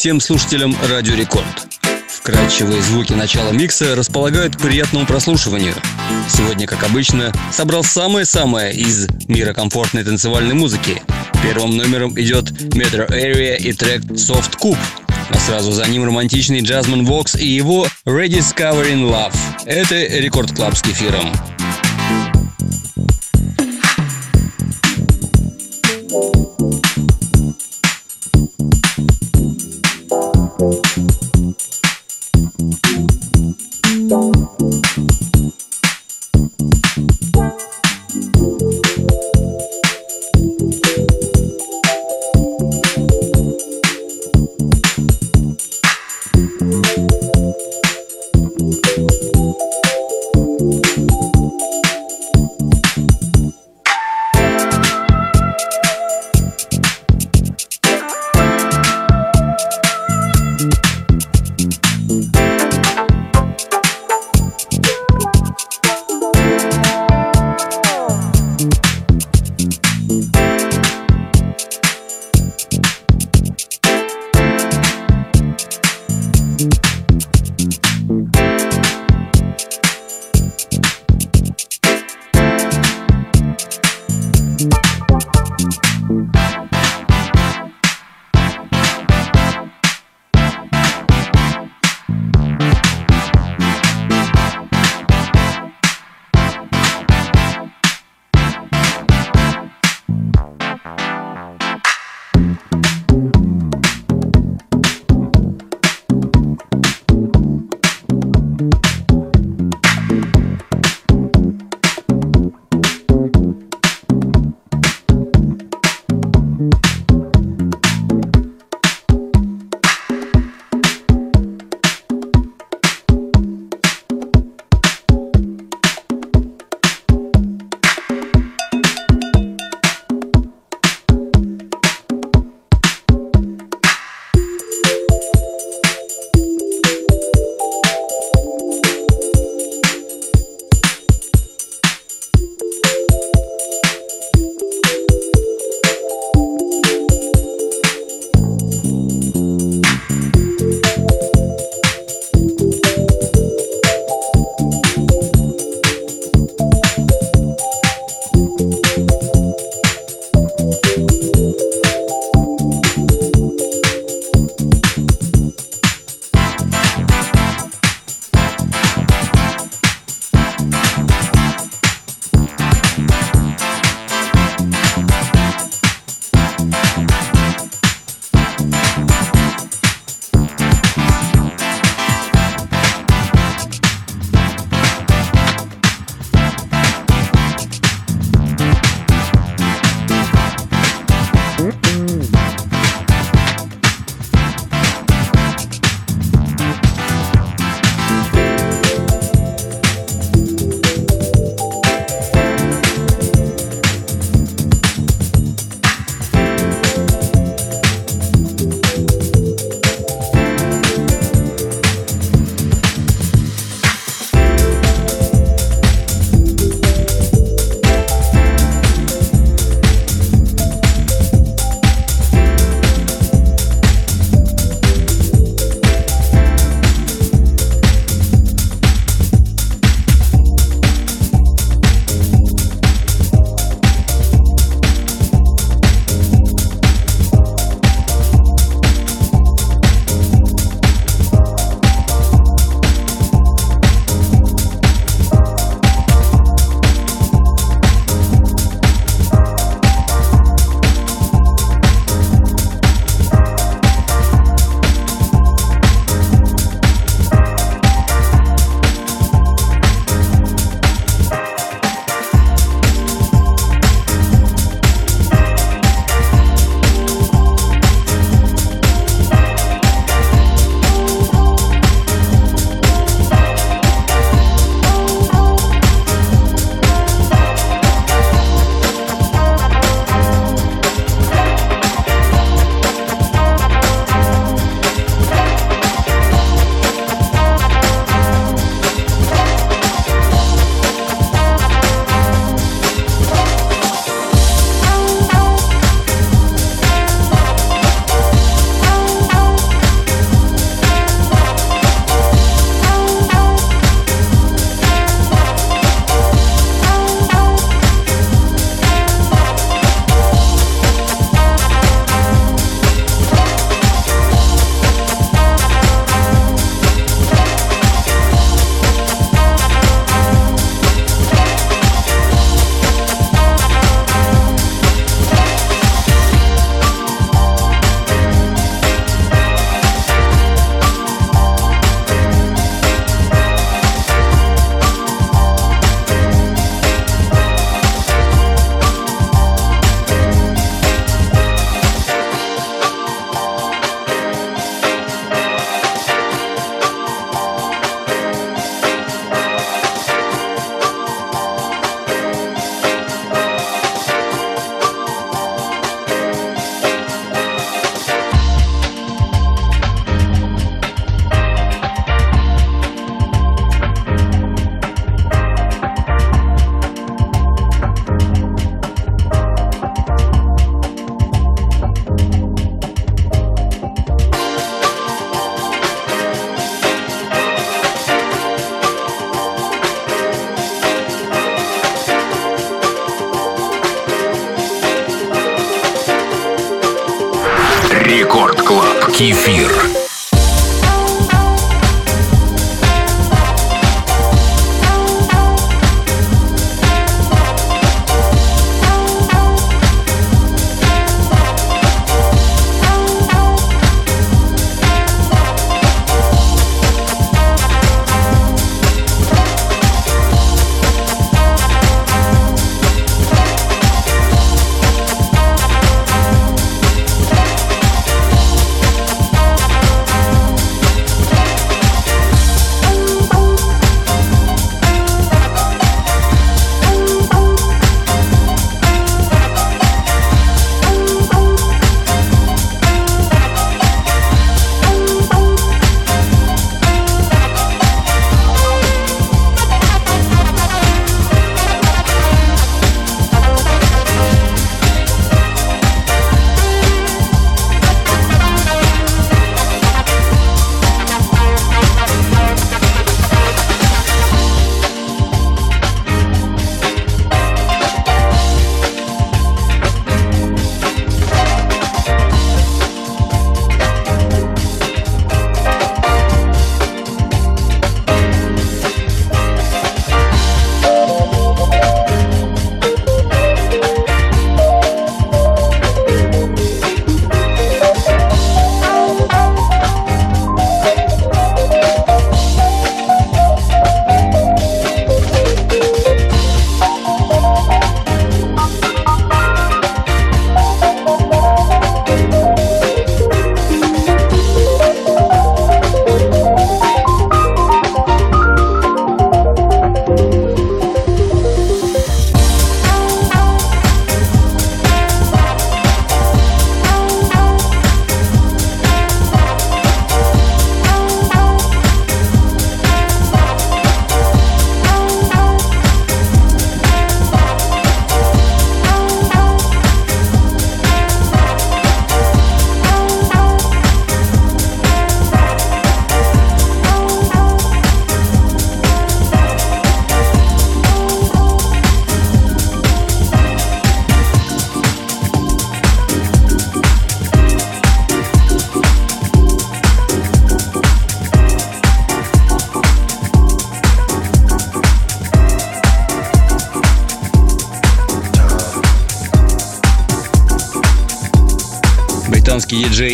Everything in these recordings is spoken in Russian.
Всем слушателям Радио Рекорд. Вкрадчивые звуки начала микса располагают к приятному прослушиванию. Сегодня, как обычно, собрал самое-самое из мира комфортной танцевальной музыки. Первым номером идет Metro Area и трек Soft Hoop. А сразу за ним романтичный Jazzman Wax и его Rediscovering Love. Это Рекорд Club с кефиром.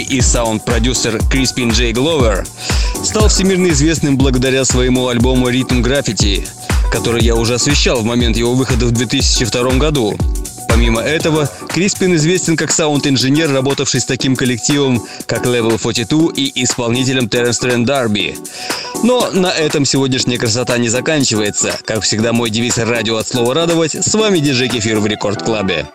И саунд-продюсер Crispin J. Glover стал всемирно известным благодаря своему альбому «Rhythm Graffiti», который я уже освещал в момент его выхода в 2002 году. Помимо этого, Криспин известен как саунд-инженер, работавший с таким коллективом, как Level 42 и исполнителем Terence Trent D'Arby. Но на этом сегодняшняя красота не заканчивается. Как всегда, мой девиз «Радио от слова радовать». С вами диджей Кефир в Рекорд Клабе.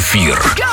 Клаб.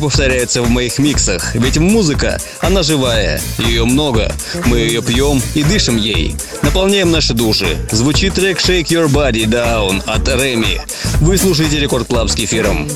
Треки повторяются в моих миксах, ведь музыка, она живая, ее много, мы ее пьем и дышим ей, наполняем наши души. Звучит трек Shake Your Body Down от Реми. Вы слушаете Рекорд Club с кефиром.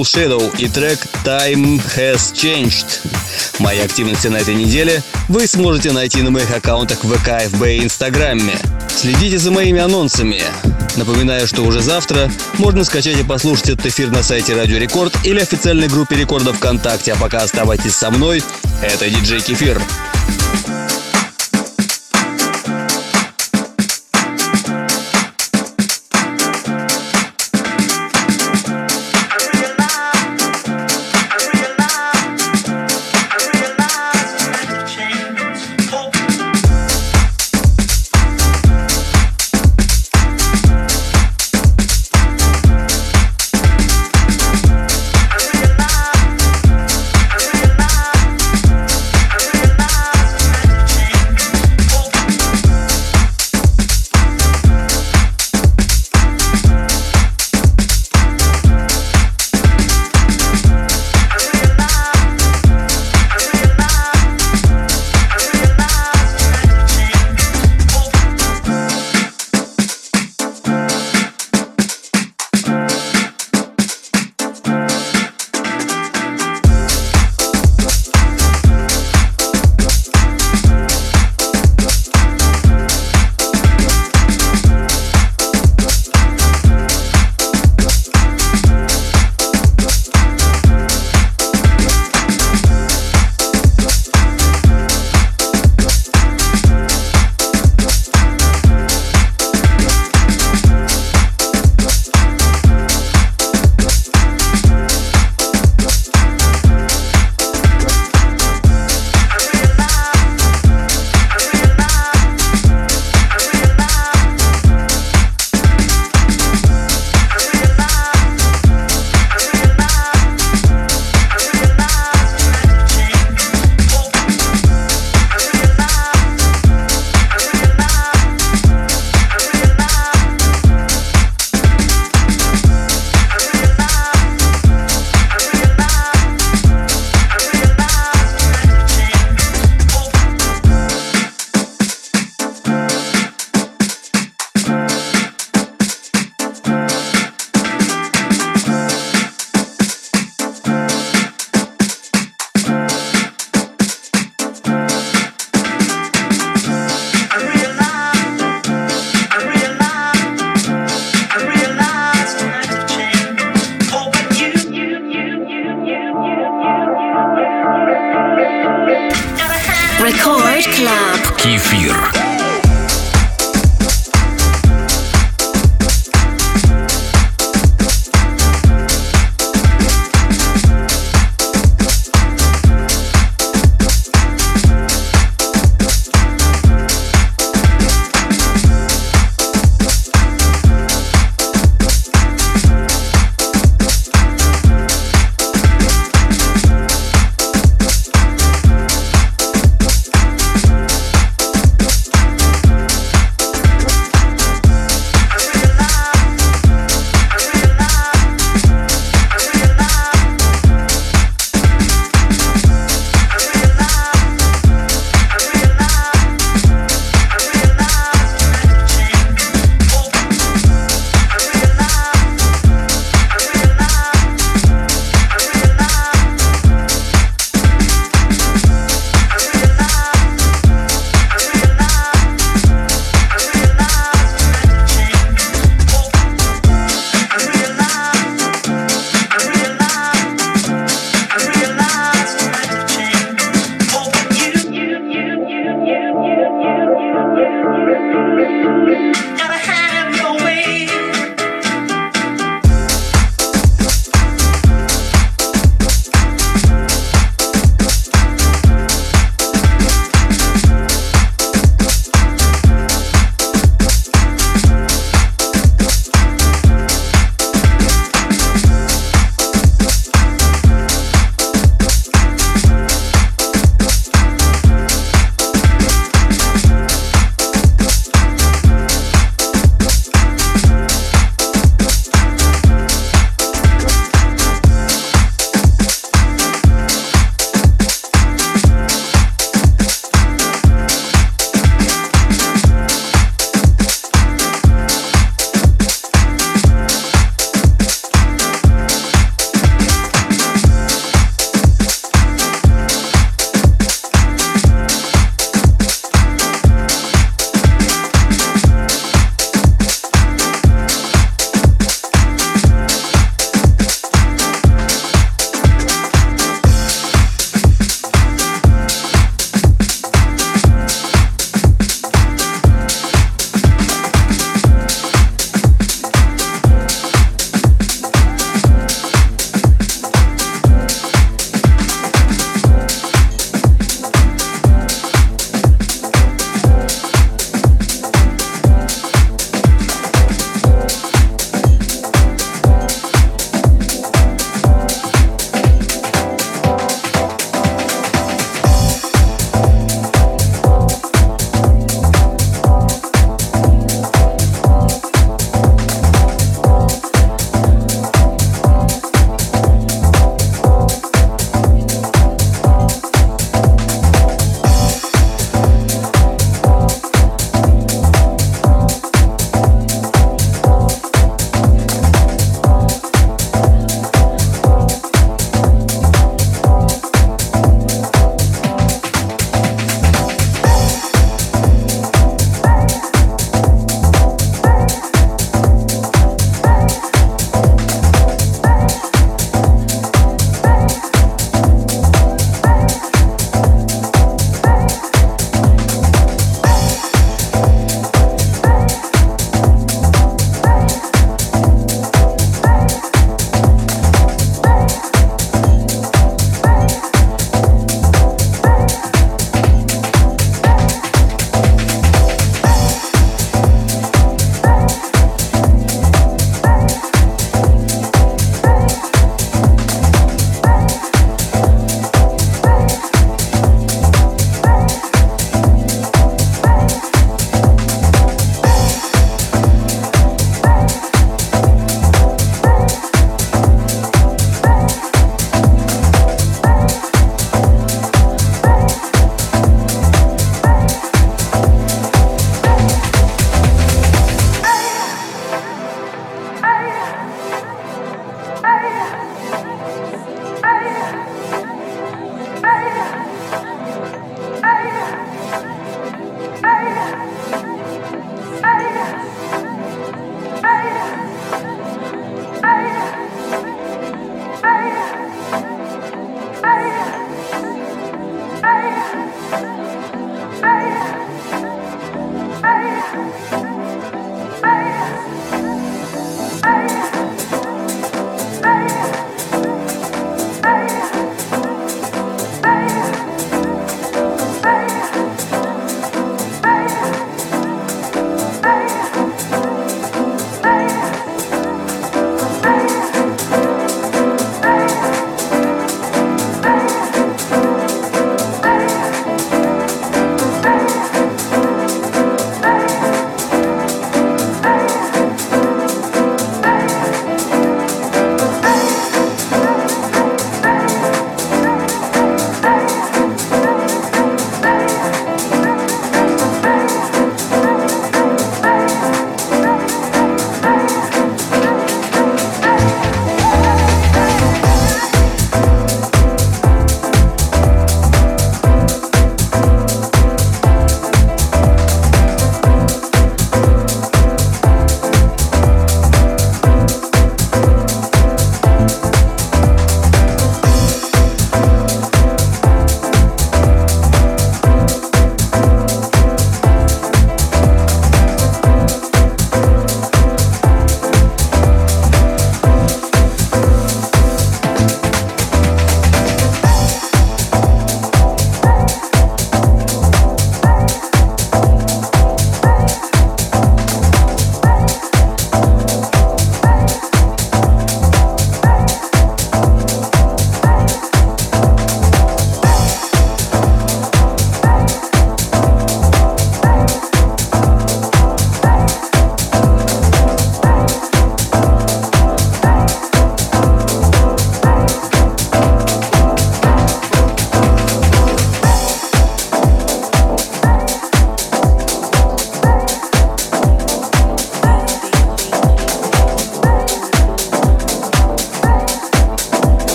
Soul Shadow и трек Time Has Changed. Мои активности на этой неделе вы сможете найти на моих аккаунтах ВК, ФБ и Инстаграме. Следите за моими анонсами. Напоминаю, что уже завтра можно скачать и послушать этот эфир на сайте Радио Рекорд или официальной группе Рекорда ВКонтакте. А пока оставайтесь со мной. Это диджей Кефир.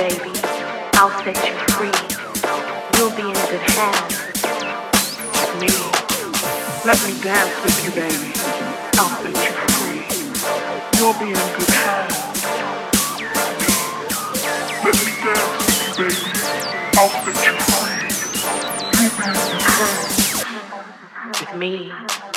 baby. I'll set you free. You'll be in good hands. With me. Let me dance with you, baby. I'll set you free. You'll be in good hands. Let me dance with you, baby. I'll set you free. You'll be in good hands. With me.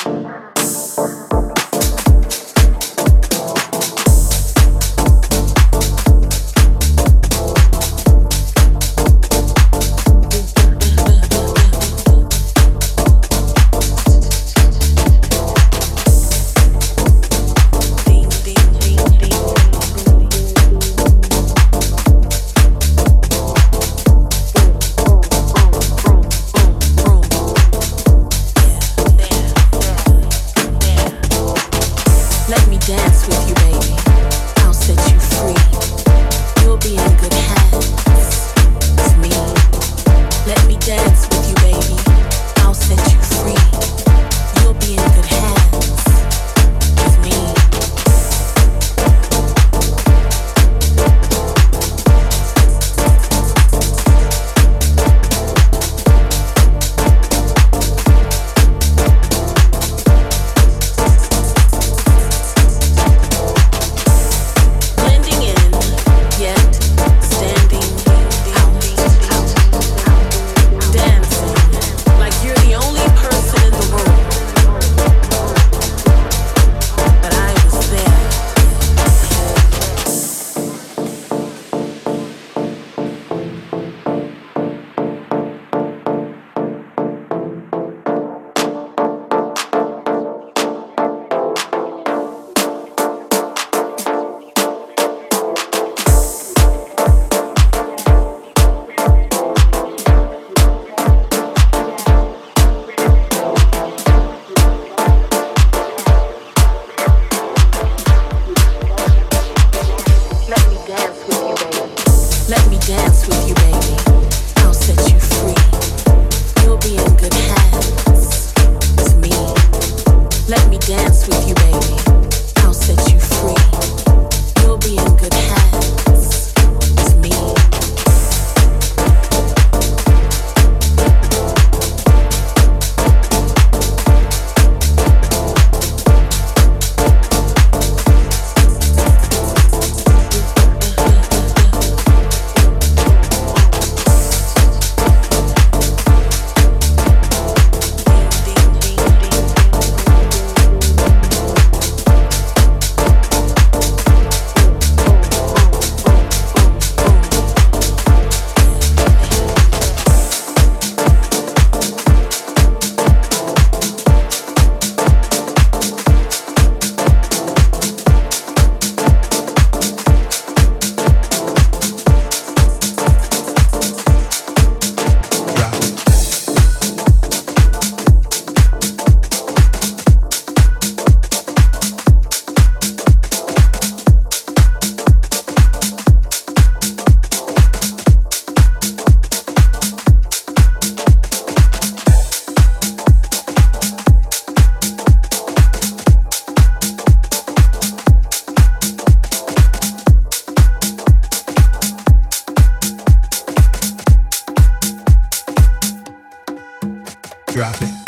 drop it.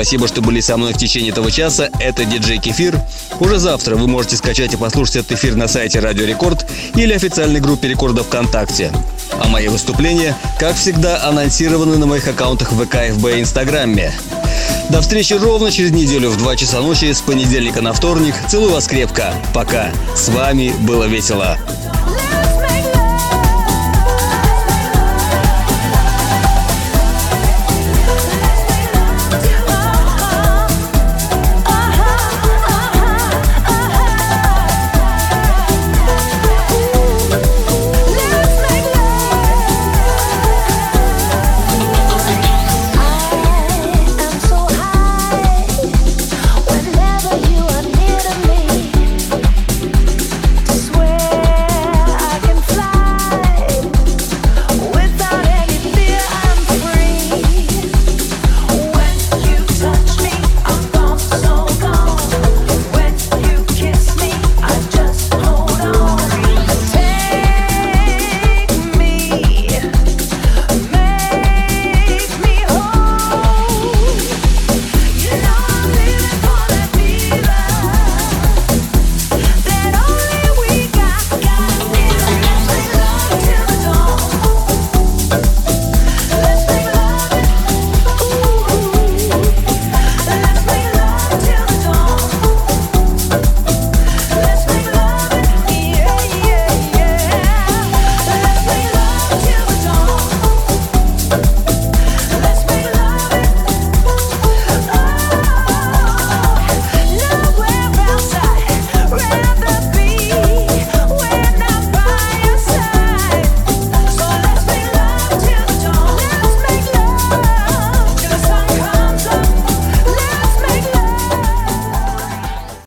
Спасибо, что были со мной в течение этого часа. Это диджей Кефир. Уже завтра вы можете скачать и послушать этот эфир на сайте Радио Рекорд или официальной группе Рекорда ВКонтакте. А мои выступления, как всегда, анонсированы на моих аккаунтах ВК, ФБ и Инстаграме. До встречи ровно через неделю в 2 часа ночи с понедельника на вторник. Целую вас крепко. Пока. С вами было весело.